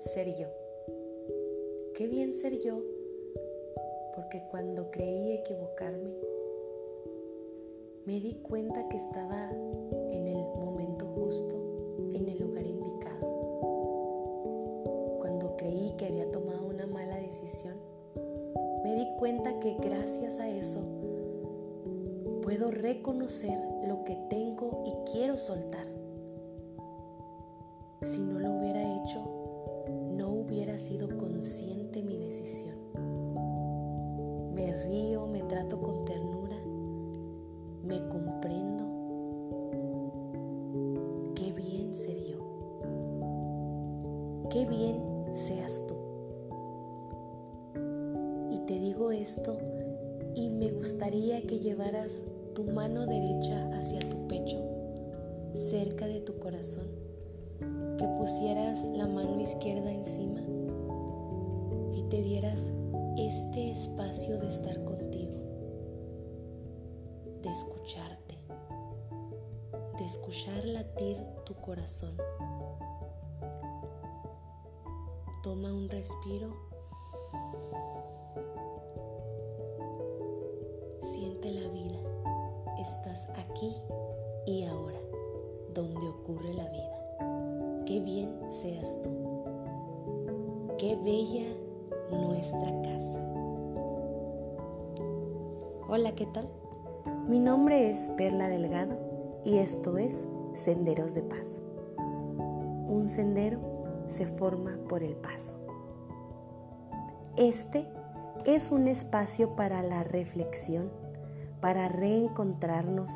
ser yo. Qué bien ser yo, porque cuando creí equivocarme, me di cuenta que estaba en el momento justo, en el lugar indicado. Cuando creí que había tomado una mala decisión, me di cuenta que gracias a eso puedo reconocer lo que tengo y quiero soltar. Si no lo hubiera hecho, hubiera sido consciente mi decisión. Me río, me trato con ternura, me comprendo. Qué bien ser yo. Qué bien seas tú. Y te digo esto y me gustaría que llevaras tu mano derecha hacia tu pecho, cerca de tu corazón que pusieras la mano izquierda encima y te dieras este espacio de estar contigo, de escucharte, de escuchar latir tu corazón. Toma un respiro. Siente la vida. Estás aquí y ahora, bien seas tú. Qué bella nuestra casa. Hola, ¿qué tal? Mi nombre es Perla Delgado y esto es Senderos de Paz. Un sendero se forma por el paso. Este es un espacio para la reflexión, para reencontrarnos,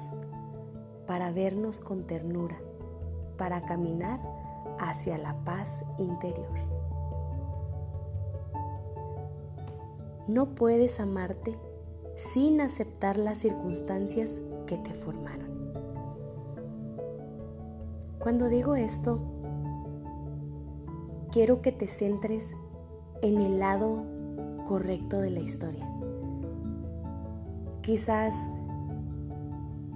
para vernos con ternura, para caminar hacia la paz interior. No puedes amarte sin aceptar las circunstancias que te formaron. Cuando digo esto, quiero que te centres en el lado correcto de la historia. Quizás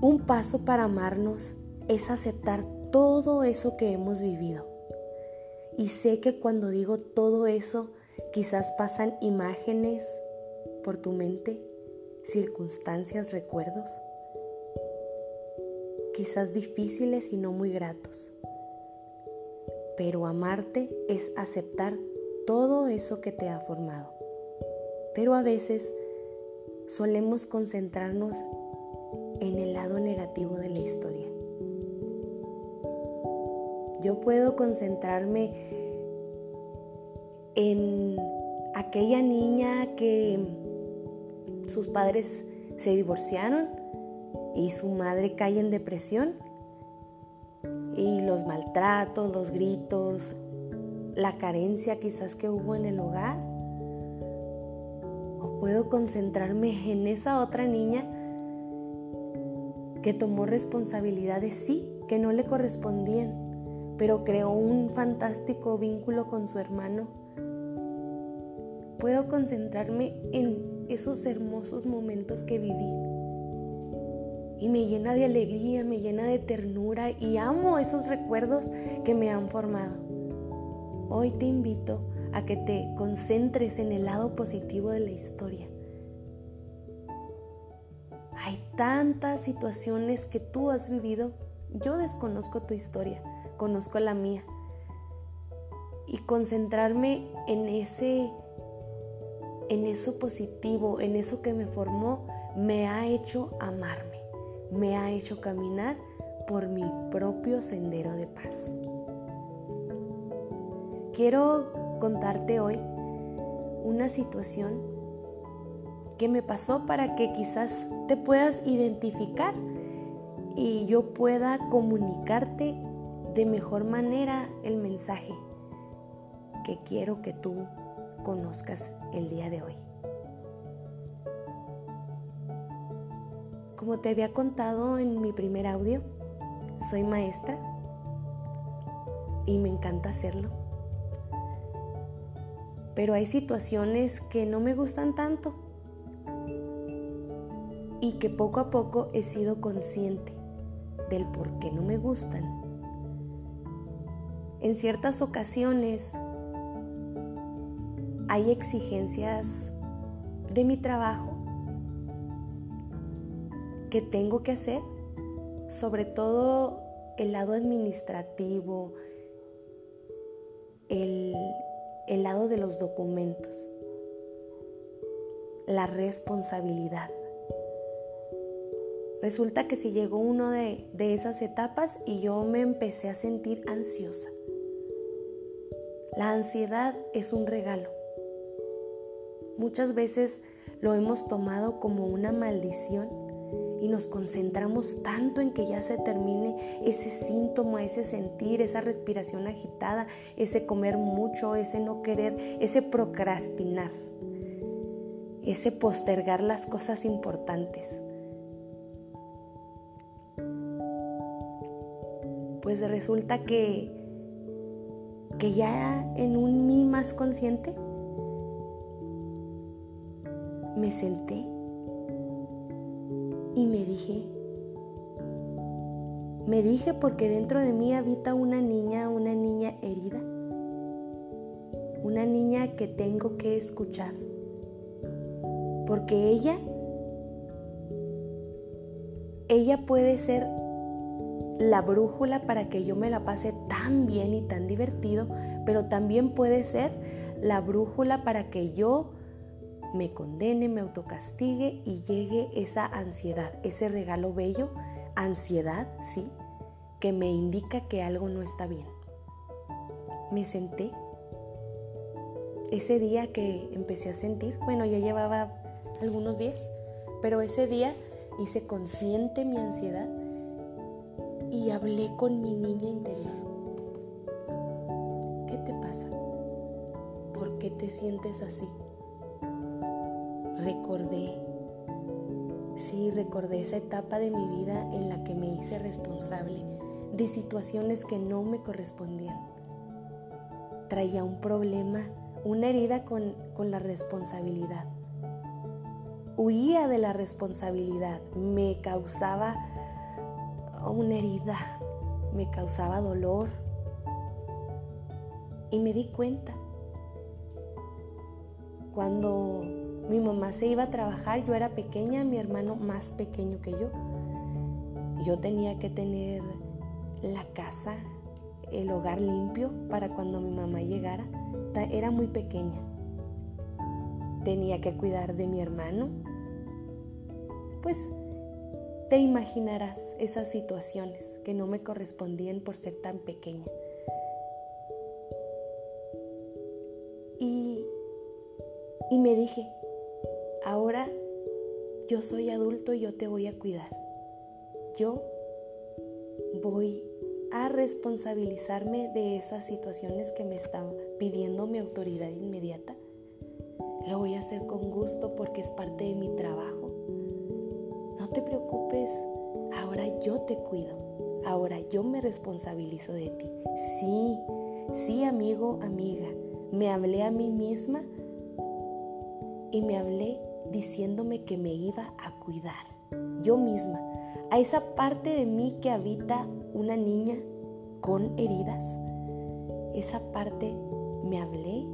un paso para amarnos es aceptar todo eso que hemos vivido. Y sé que cuando digo todo eso, quizás pasan imágenes por tu mente, circunstancias, recuerdos, quizás difíciles y no muy gratos. Pero amarte es aceptar todo eso que te ha formado. Pero a veces solemos concentrarnos en el lado negativo de la historia. Yo puedo concentrarme en aquella niña que sus padres se divorciaron y su madre cae en depresión y los maltratos, los gritos, la carencia quizás que hubo en el hogar. O puedo concentrarme en esa otra niña que tomó responsabilidades sí, que no le correspondían pero creó un fantástico vínculo con su hermano. Puedo concentrarme en esos hermosos momentos que viví. Y me llena de alegría, me llena de ternura y amo esos recuerdos que me han formado. Hoy te invito a que te concentres en el lado positivo de la historia. Hay tantas situaciones que tú has vivido. Yo desconozco tu historia, conozco la mía. Y concentrarme en ese en eso positivo, en eso que me formó, me ha hecho amarme, me ha hecho caminar por mi propio sendero de paz. Quiero contarte hoy una situación que me pasó para que quizás te puedas identificar y yo pueda comunicarte de mejor manera el mensaje que quiero que tú conozcas el día de hoy. Como te había contado en mi primer audio, soy maestra y me encanta hacerlo. Pero hay situaciones que no me gustan tanto y que poco a poco he sido consciente del por qué no me gustan en ciertas ocasiones hay exigencias de mi trabajo que tengo que hacer, sobre todo el lado administrativo, el, el lado de los documentos, la responsabilidad. Resulta que si llegó uno de, de esas etapas y yo me empecé a sentir ansiosa. La ansiedad es un regalo. Muchas veces lo hemos tomado como una maldición y nos concentramos tanto en que ya se termine ese síntoma, ese sentir, esa respiración agitada, ese comer mucho, ese no querer, ese procrastinar, ese postergar las cosas importantes. Pues resulta que que ya en un mí más consciente me senté y me dije, me dije porque dentro de mí habita una niña, una niña herida, una niña que tengo que escuchar, porque ella, ella puede ser la brújula para que yo me la pase tan bien y tan divertido, pero también puede ser la brújula para que yo me condene, me autocastigue y llegue esa ansiedad, ese regalo bello, ansiedad, sí, que me indica que algo no está bien. Me senté. Ese día que empecé a sentir, bueno, ya llevaba algunos días, pero ese día hice consciente mi ansiedad y hablé con mi niña interior. ¿Qué te pasa? ¿Por qué te sientes así? recordé, sí, recordé esa etapa de mi vida en la que me hice responsable de situaciones que no me correspondían. Traía un problema, una herida con, con la responsabilidad. Huía de la responsabilidad, me causaba una herida, me causaba dolor. Y me di cuenta cuando mi mamá se iba a trabajar, yo era pequeña, mi hermano más pequeño que yo. Yo tenía que tener la casa, el hogar limpio para cuando mi mamá llegara. Era muy pequeña. Tenía que cuidar de mi hermano. Pues te imaginarás esas situaciones que no me correspondían por ser tan pequeña. Y, y me dije, Ahora yo soy adulto y yo te voy a cuidar. Yo voy a responsabilizarme de esas situaciones que me están pidiendo mi autoridad inmediata. Lo voy a hacer con gusto porque es parte de mi trabajo. Te preocupes, ahora yo te cuido. Ahora yo me responsabilizo de ti. Sí, sí amigo, amiga, me hablé a mí misma y me hablé diciéndome que me iba a cuidar, yo misma, a esa parte de mí que habita una niña con heridas. Esa parte me hablé,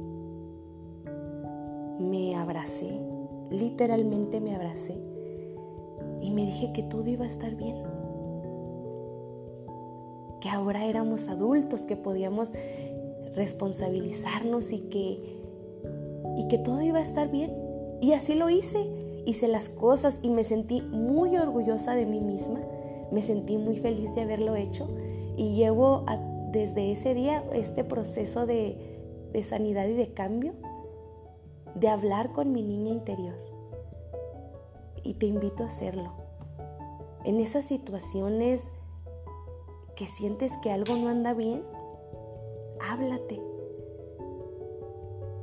me abracé, literalmente me abracé y me dije que todo iba a estar bien. Que ahora éramos adultos, que podíamos responsabilizarnos y que, y que todo iba a estar bien y así lo hice. Hice las cosas y me sentí muy orgullosa de mí misma. Me sentí muy feliz de haberlo hecho. Y llevo desde ese día este proceso de, de sanidad y de cambio, de hablar con mi niña interior. Y te invito a hacerlo. En esas situaciones que sientes que algo no anda bien, háblate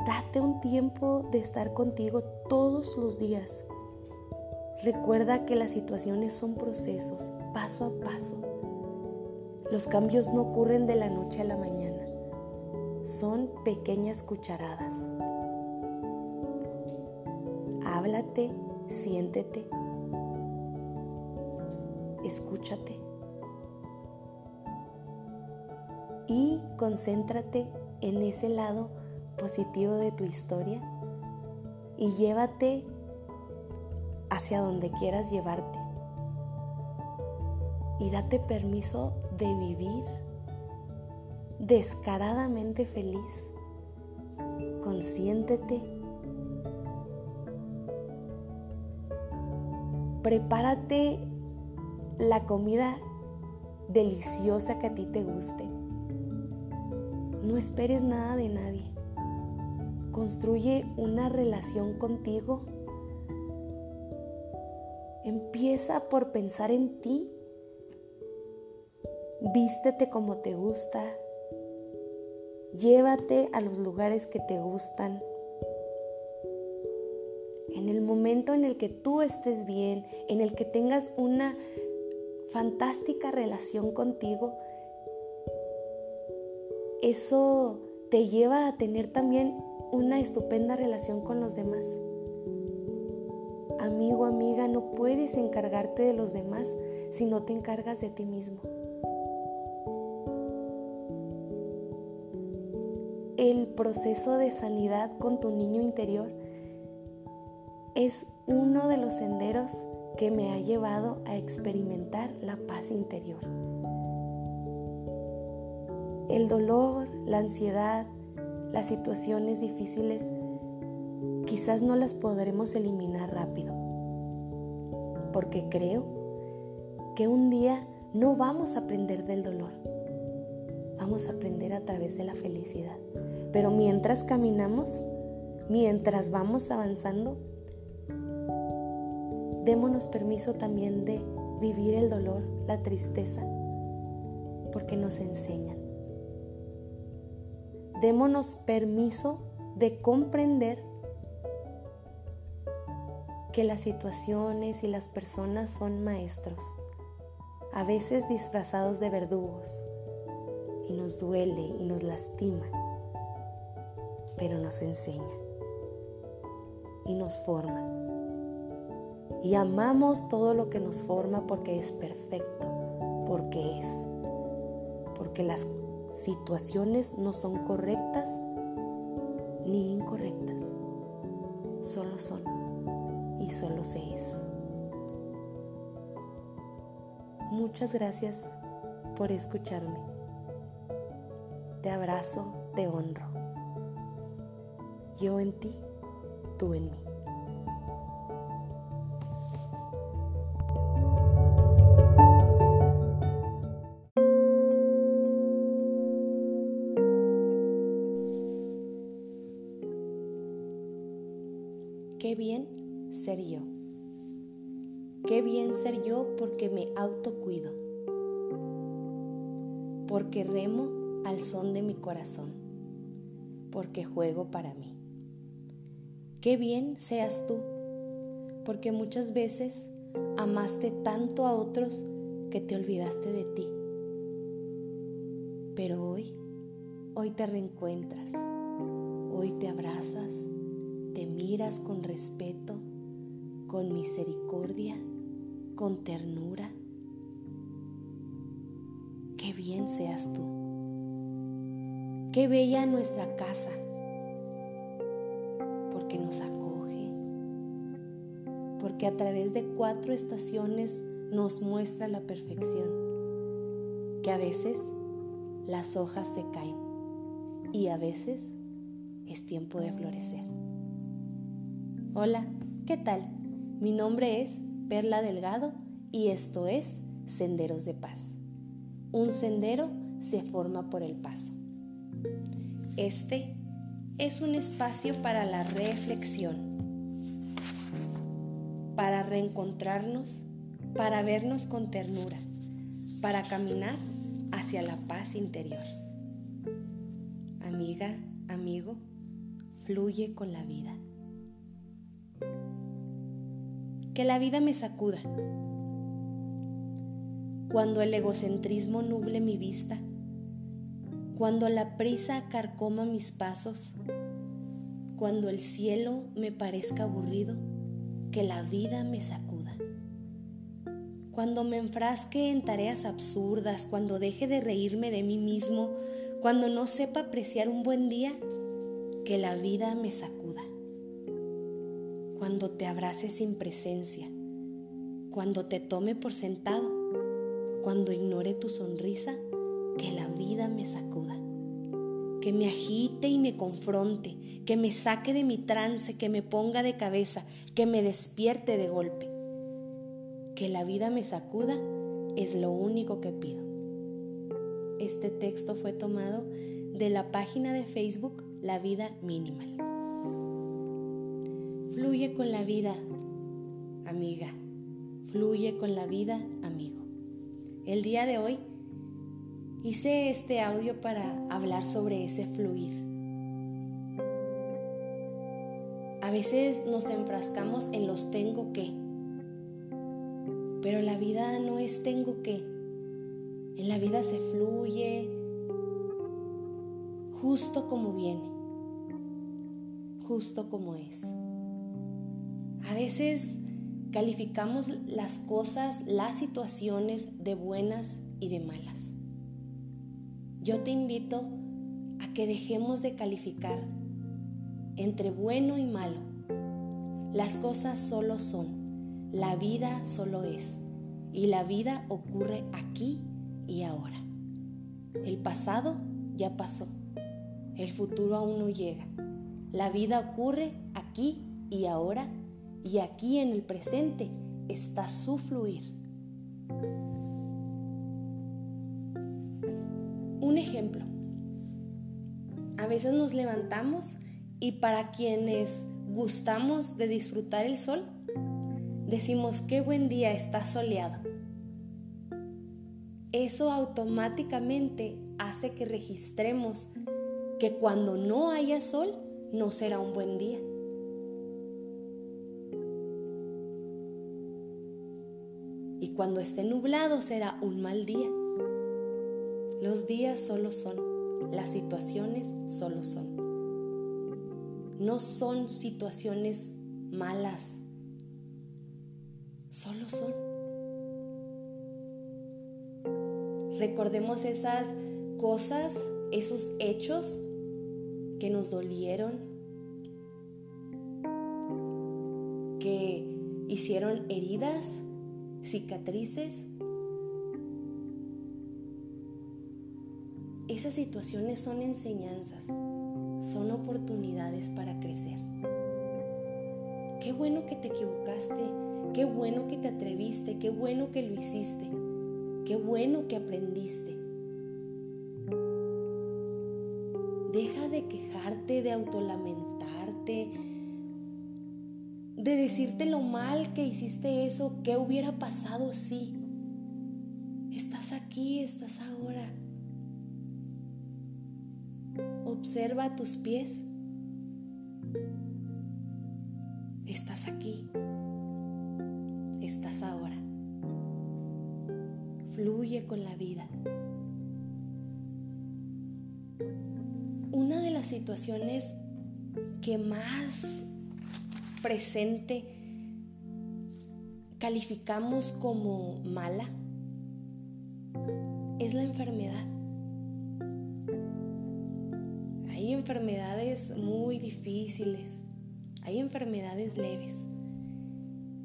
Date un tiempo de estar contigo todos los días. Recuerda que las situaciones son procesos, paso a paso. Los cambios no ocurren de la noche a la mañana. Son pequeñas cucharadas. Háblate, siéntete, escúchate y concéntrate en ese lado positivo de tu historia y llévate hacia donde quieras llevarte. Y date permiso de vivir descaradamente feliz. Consiéntete. Prepárate la comida deliciosa que a ti te guste. No esperes nada de nadie. Construye una relación contigo. Empieza por pensar en ti. Vístete como te gusta. Llévate a los lugares que te gustan. En el momento en el que tú estés bien, en el que tengas una fantástica relación contigo, eso te lleva a tener también una estupenda relación con los demás. Amigo, amiga, no puedes encargarte de los demás si no te encargas de ti mismo. El proceso de sanidad con tu niño interior es uno de los senderos que me ha llevado a experimentar la paz interior el dolor, la ansiedad, las situaciones difíciles, quizás no las podremos eliminar rápido. Porque creo que un día no vamos a aprender del dolor, vamos a aprender a través de la felicidad. Pero mientras caminamos, mientras vamos avanzando, démonos permiso también de vivir el dolor, la tristeza, porque nos enseñan. Démonos permiso de comprender que las situaciones y las personas son maestros, a veces disfrazados de verdugos, y nos duele y nos lastima, pero nos enseña y nos forma. Y amamos todo lo que nos forma porque es perfecto, porque es, porque las situaciones no son correctas ni incorrectas, solo son y solo se es. Muchas gracias por escucharme. Te abrazo, te honro. Yo en ti, tú en mí. Porque remo al son de mi corazón. Porque juego para mí. Qué bien seas tú. Porque muchas veces amaste tanto a otros que te olvidaste de ti. Pero hoy, hoy te reencuentras. Hoy te abrazas te miras con respeto, con misericordia, con ternura. Bien seas tú. Qué bella nuestra casa, porque nos acoge, porque a través de cuatro estaciones nos muestra la perfección, que a veces las hojas se caen y a veces es tiempo de florecer. Hola, ¿qué tal? Mi nombre es Perla Delgado y esto es Senderos de Paz. Un sendero se forma por el paso. Este es un espacio para la reflexión, para reencontrarnos, para vernos con ternura, para caminar hacia la paz interior. Amiga, amigo, fluye con la vida que la vida me sacuda. Cuando el egocentrismo nuble mi vista, cuando la prisa carcoma mis pasos, cuando el cielo me parezca aburrido, que la vida me sacuda. Cuando me enfrasque en tareas absurdas, cuando deje de reírme de mí mismo, cuando no sepa apreciar un buen día, que la vida me sacuda. Cuando te abrace sin presencia, cuando te tome por sentado, cuando ignore tu sonrisa, que la vida me sacuda. Que me agite y me confronte, que me saque de mi trance, que me ponga de cabeza, que me despierte de golpe. Que la vida me sacuda es lo único que pido. Este texto fue tomado de la página de Facebook La Vida Minimal. Fluye con la vida, amiga. Fluye con la vida, amigo. El día de hoy hice este audio para hablar sobre ese fluir. A veces nos enfrascamos en los tengo que, pero la vida no es tengo que. En la vida se fluye justo como viene, justo como es. A veces calificamos las cosas, las situaciones de buenas y de malas. Yo te invito a que dejemos de calificar entre bueno y malo. Las cosas solo son, la vida solo es y la vida ocurre aquí y ahora. El pasado ya pasó, el futuro aún no llega. La vida ocurre aquí y ahora y aquí en el presente está su fluir. Un ejemplo. A veces nos levantamos y para quienes gustamos de disfrutar el sol, decimos qué buen día está soleado. Eso automáticamente hace que registremos que cuando no haya sol no será un buen día. Cuando esté nublado será un mal día. Los días solo son, las situaciones solo son. No son situaciones malas, solo son. Recordemos esas cosas, esos hechos que nos dolieron, que hicieron heridas, cicatrices Esas situaciones son enseñanzas, son oportunidades para crecer. Qué bueno que te equivocaste, qué bueno que te atreviste, qué bueno que lo hiciste, qué bueno que aprendiste. Deja de quejarte, de autolamentarte, de decirte lo mal que hiciste eso, qué hubiera pasado si. Estás aquí, estás ahora. Observa tus pies. Estás aquí. Estás ahora. Fluye con la vida. Una de las situaciones que más presente calificamos como mala es la enfermedad. Hay enfermedades muy difíciles, hay enfermedades leves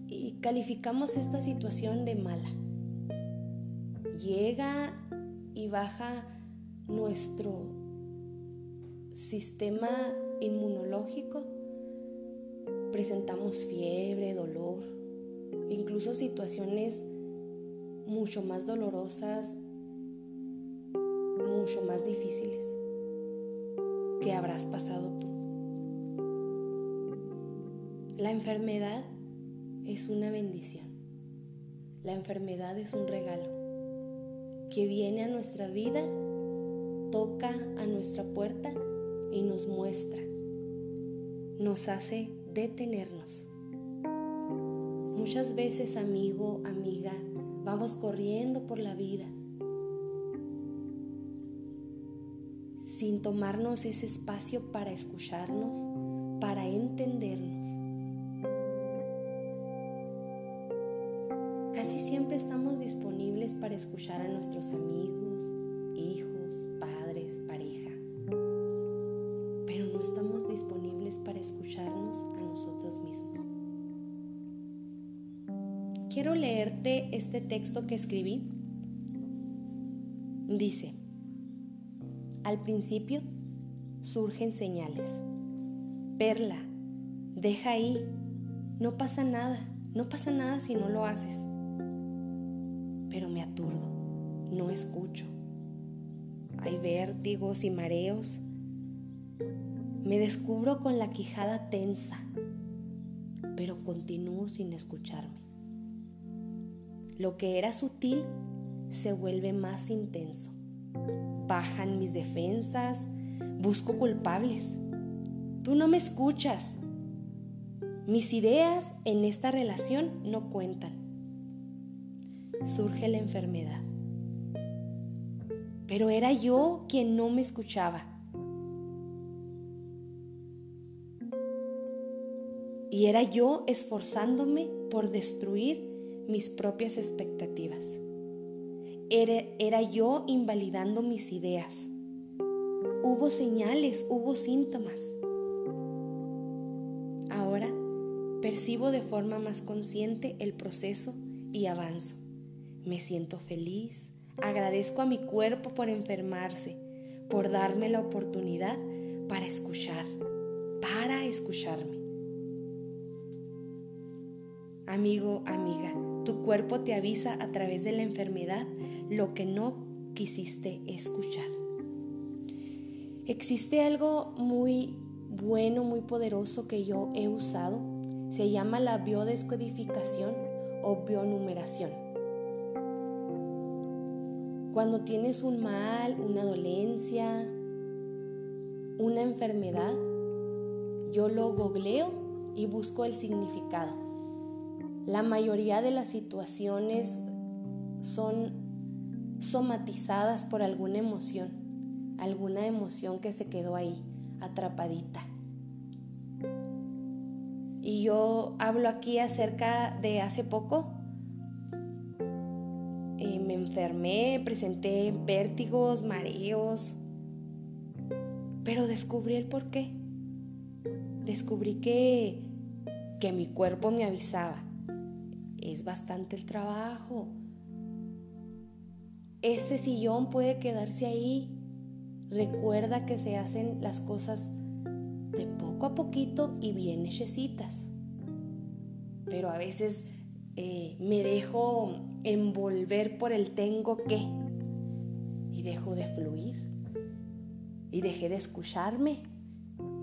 y calificamos esta situación de mala. Llega y baja nuestro sistema inmunológico, presentamos fiebre, dolor, incluso situaciones mucho más dolorosas, mucho más difíciles que habrás pasado tú. La enfermedad es una bendición. La enfermedad es un regalo que viene a nuestra vida, toca a nuestra puerta y nos muestra, nos hace detenernos. Muchas veces, amigo, amiga, vamos corriendo por la vida sin tomarnos ese espacio para escucharnos, para entendernos. Casi siempre estamos disponibles para escuchar a nuestros amigos, este texto que escribí. Dice, al principio surgen señales. Perla, deja ahí, no pasa nada, no pasa nada si no lo haces. Pero me aturdo, no escucho. Hay vértigos y mareos. Me descubro con la quijada tensa, pero continúo sin escucharme. Lo que era sutil se vuelve más intenso. Bajan mis defensas, busco culpables. Tú no me escuchas. Mis ideas en esta relación no cuentan. Surge la enfermedad. Pero era yo quien no me escuchaba. Y era yo esforzándome por destruir mis propias expectativas. Era, era, yo invalidando mis ideas. Hubo señales, hubo síntomas. Ahora percibo de forma más consciente el proceso y avanzo. Me siento feliz, agradezco a mi cuerpo por enfermarse, por darme la oportunidad para escuchar, para escucharme. Amigo, amiga, tu cuerpo te avisa a través de la enfermedad lo que no quisiste escuchar. Existe algo muy bueno, muy poderoso que yo he usado. Se llama la biodescodificación o bionumeración. Cuando tienes un mal, una dolencia, una enfermedad, yo lo googleo y busco el significado. La mayoría de las situaciones son somatizadas por alguna emoción, alguna emoción que se quedó ahí, atrapadita. Y yo hablo aquí acerca de hace poco. Eh, me enfermé, presenté vértigos, mareos, pero descubrí el por qué. Descubrí que, que mi cuerpo me avisaba es bastante el trabajo. Ese sillón puede quedarse ahí. Recuerda que se hacen las cosas de poco a poquito y bien hechecitas. Pero a veces eh, me dejo envolver por el tengo que y dejo de fluir y dejé de escucharme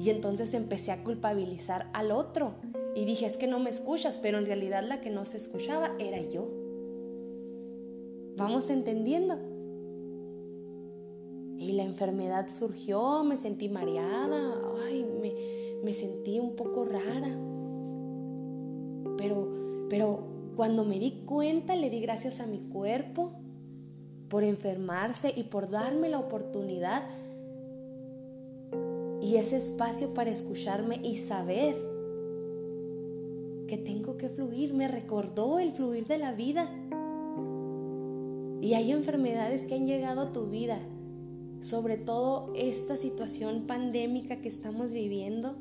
y entonces empecé a culpabilizar al otro y dije, es que no me escuchas, pero en realidad la que no se escuchaba era yo. ¿Vamos entendiendo? Y la enfermedad surgió, me sentí mareada, ay, me, me sentí un poco rara. Pero, pero cuando me di cuenta, le di gracias a mi cuerpo por enfermarse y por darme la oportunidad y ese espacio para escucharme y saber tengo que fluir, me recordó el fluir de la vida. Y hay enfermedades que han llegado a tu vida, sobre todo esta situación pandémica que estamos viviendo.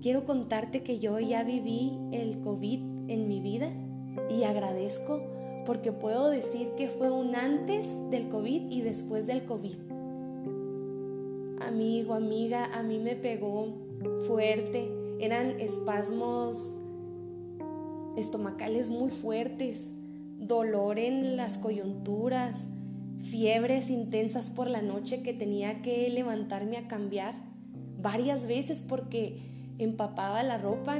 Quiero contarte que yo ya viví el COVID en mi vida y agradezco porque puedo decir que fue un antes del COVID y después del COVID. Amigo, amiga, a mí me pegó fuerte eran espasmos estomacales muy fuertes, dolor en las coyunturas, fiebres intensas por la noche que tenía que levantarme a cambiar varias veces porque empapaba la ropa,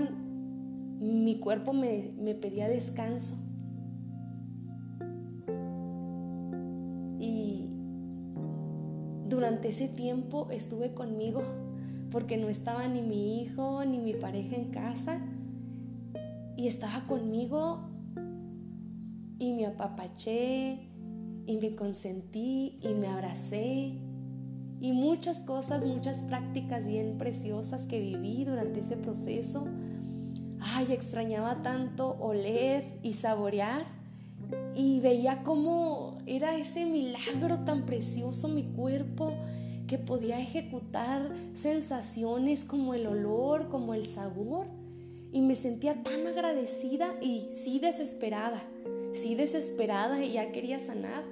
mi cuerpo me, me pedía descanso. Y durante ese tiempo estuve conmigo porque no estaba ni mi hijo ni mi pareja en casa y estaba conmigo y me apapaché y me consentí y me abracé y muchas cosas, muchas prácticas bien preciosas que viví durante ese proceso. Ay, extrañaba tanto oler y saborear y veía cómo era ese milagro tan precioso mi cuerpo que podía ejecutar sensaciones como el olor, como el sabor. Y me sentía tan agradecida y sí desesperada, sí desesperada y ya quería sanar.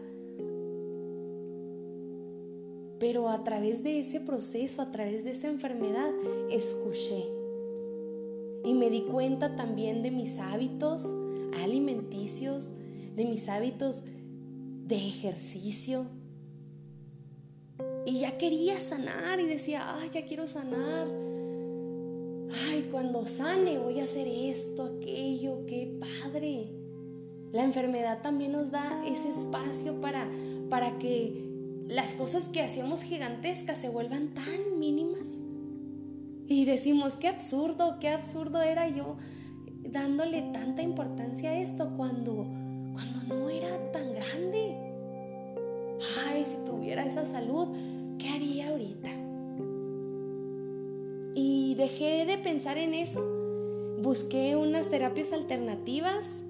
Pero a través de ese proceso, a través de esa enfermedad, escuché. Y me di cuenta también de mis hábitos alimenticios, de mis hábitos de ejercicio. Y ya quería sanar y decía, ay, ya quiero sanar. Ay, cuando sane voy a hacer esto, aquello, qué padre. La enfermedad también nos da ese espacio para, para que las cosas que hacíamos gigantescas se vuelvan tan mínimas. Y decimos, qué absurdo, qué absurdo era yo dándole tanta importancia a esto cuando, cuando no era tan grande. Ay, si tuviera esa salud, ¿qué haría ahorita? Y dejé de pensar en eso. Busqué unas terapias alternativas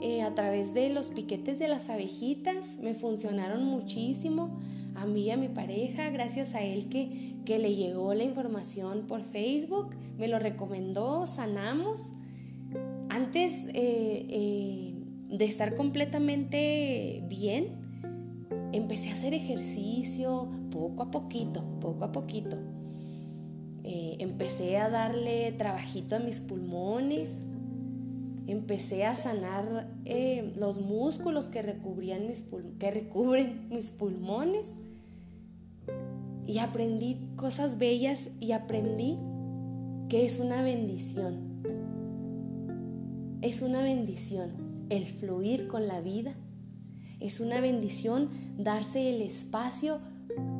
eh, a través de los piquetes de las abejitas. Me funcionaron muchísimo a mí y a mi pareja, gracias a él que, que le llegó la información por Facebook, me lo recomendó, sanamos. Antes eh, eh, de estar completamente bien, empecé a hacer ejercicio poco a poquito, poco a poquito. empecé a darle trabajito a mis pulmones, empecé a sanar eh, los músculos que, recubrían mis que recubren mis pulmones y aprendí cosas bellas y aprendí que es una bendición. Es una bendición el fluir con la vida. Es una bendición darse el espacio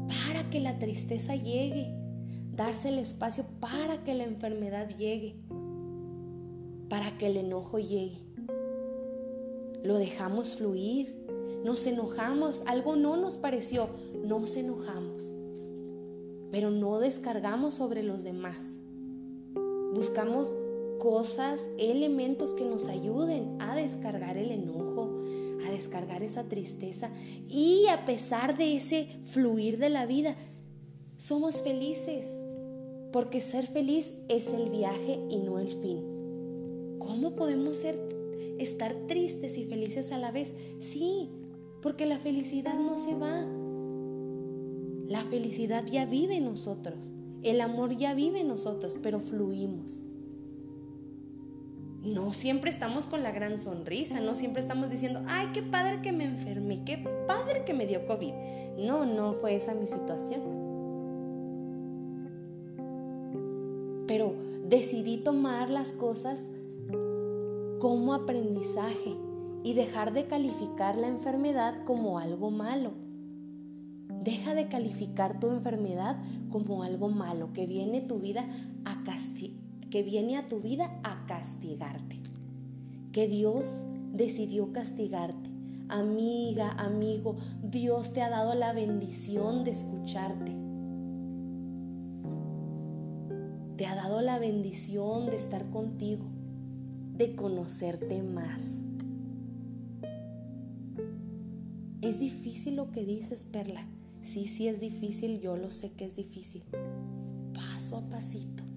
para que la tristeza llegue, darse el espacio para que la enfermedad llegue para que el enojo llegue. Lo dejamos fluir, nos enojamos, algo no nos pareció, nos enojamos, pero no descargamos sobre los demás. Buscamos cosas, elementos que nos ayuden a descargar el enojo, descargar esa tristeza y a pesar de ese fluir de la vida, somos felices, porque ser feliz es el viaje y no el fin. ¿Cómo podemos ser, estar tristes y felices a la vez? Sí, porque la felicidad no se va. La felicidad ya vive en nosotros. El amor ya vive en nosotros, pero fluimos. No siempre estamos con la gran sonrisa, no siempre estamos diciendo, ay, qué padre que me enfermé, qué padre que me dio COVID. No, no fue esa mi situación. Pero decidí tomar las cosas como aprendizaje y dejar de calificar la enfermedad como algo malo. Deja de calificar tu enfermedad como algo malo que viene, tu vida a que viene a tu vida a castigarte. Que Dios decidió castigarte. Amiga, amigo, Dios te ha dado la bendición de escucharte. Te ha dado la bendición de estar contigo de conocerte más. Es difícil lo que dices, Perla. Sí, sí es difícil, yo lo sé que es difícil. Paso a pasito.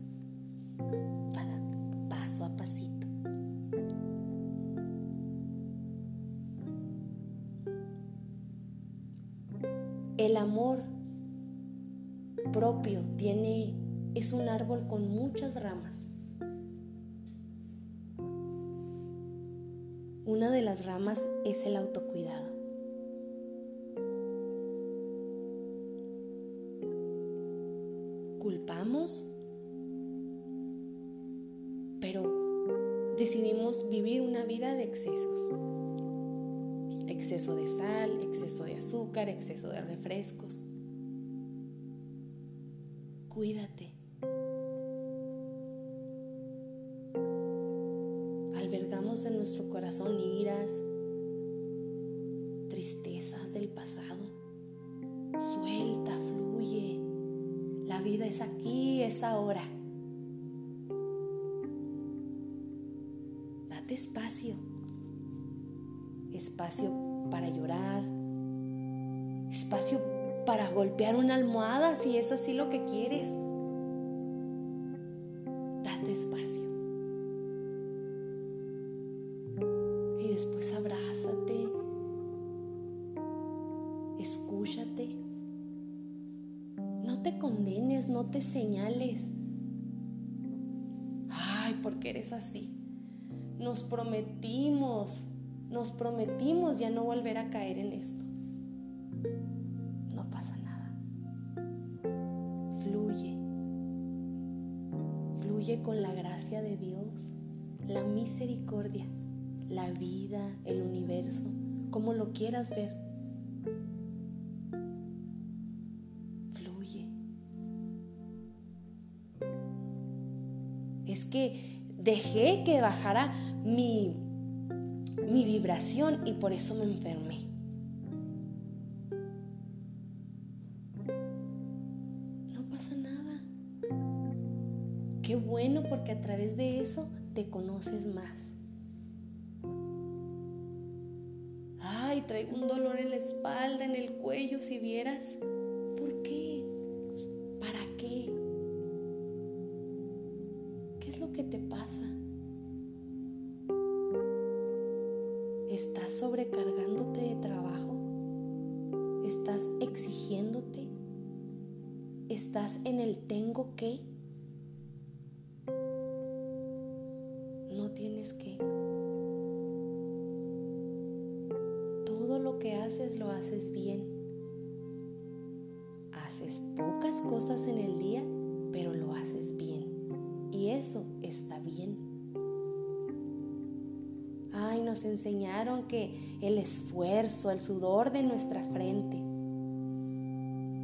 Paso a pasito. El amor propio tiene es un árbol con muchas ramas. Una de las ramas es el autocuidado. Culpamos, vivir una vida de excesos. Exceso de sal, exceso de azúcar, exceso de refrescos. Cuídate. en nuestro corazón iras, tristezas del pasado. Suelta, fluye. La vida es aquí, es ahora. espacio. Espacio para llorar. Espacio para golpear una almohada si es así lo que quieres. Date espacio. Y después abrázate. Escúchate. No te condenes, no te señales. Ay, porque eres así. Nos prometimos, nos prometimos ya no volver a caer en esto. No pasa nada. Fluye. Fluye con la gracia de Dios, la misericordia, la vida, el universo, como lo quieras ver. Dejé que bajara mi, mi vibración y por eso me enfermé. No pasa nada. Qué bueno porque a través de eso te conoces más. Ay, traigo un dolor en la espalda, en el cuello, si vieras. Sobrecargándote de trabajo? ¿Estás exigiéndote? ¿Estás en el tengo que? No tienes que. Todo lo que haces lo haces bien. Haces pocas cosas en el día, pero lo haces bien. Y eso está bien. Nos enseñaron que el esfuerzo, el sudor de nuestra frente.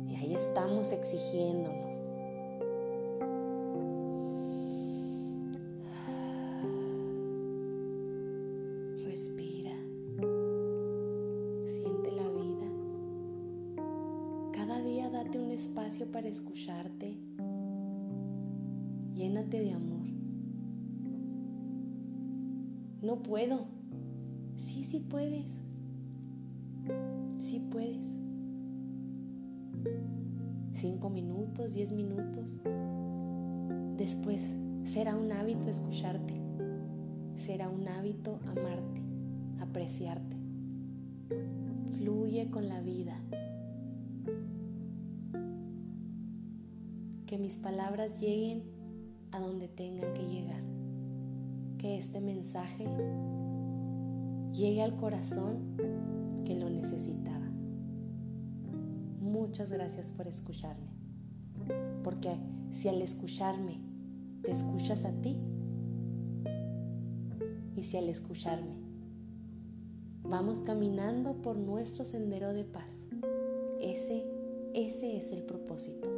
Y ahí estamos exigiéndonos. Respira. Siente la vida. Cada día date un espacio para escucharte. Llénate de amor. No puedo. Sí, sí puedes. Sí puedes. Cinco minutos, diez minutos. Después será un hábito escucharte. Será un hábito amarte, apreciarte. Fluye con la vida. Que mis palabras lleguen a donde tengan que llegar. Que este mensaje llegue al corazón que lo necesitaba. Muchas gracias por escucharme. Porque si al escucharme te escuchas a ti, y si al escucharme vamos caminando por nuestro sendero de paz, ese, ese es el propósito.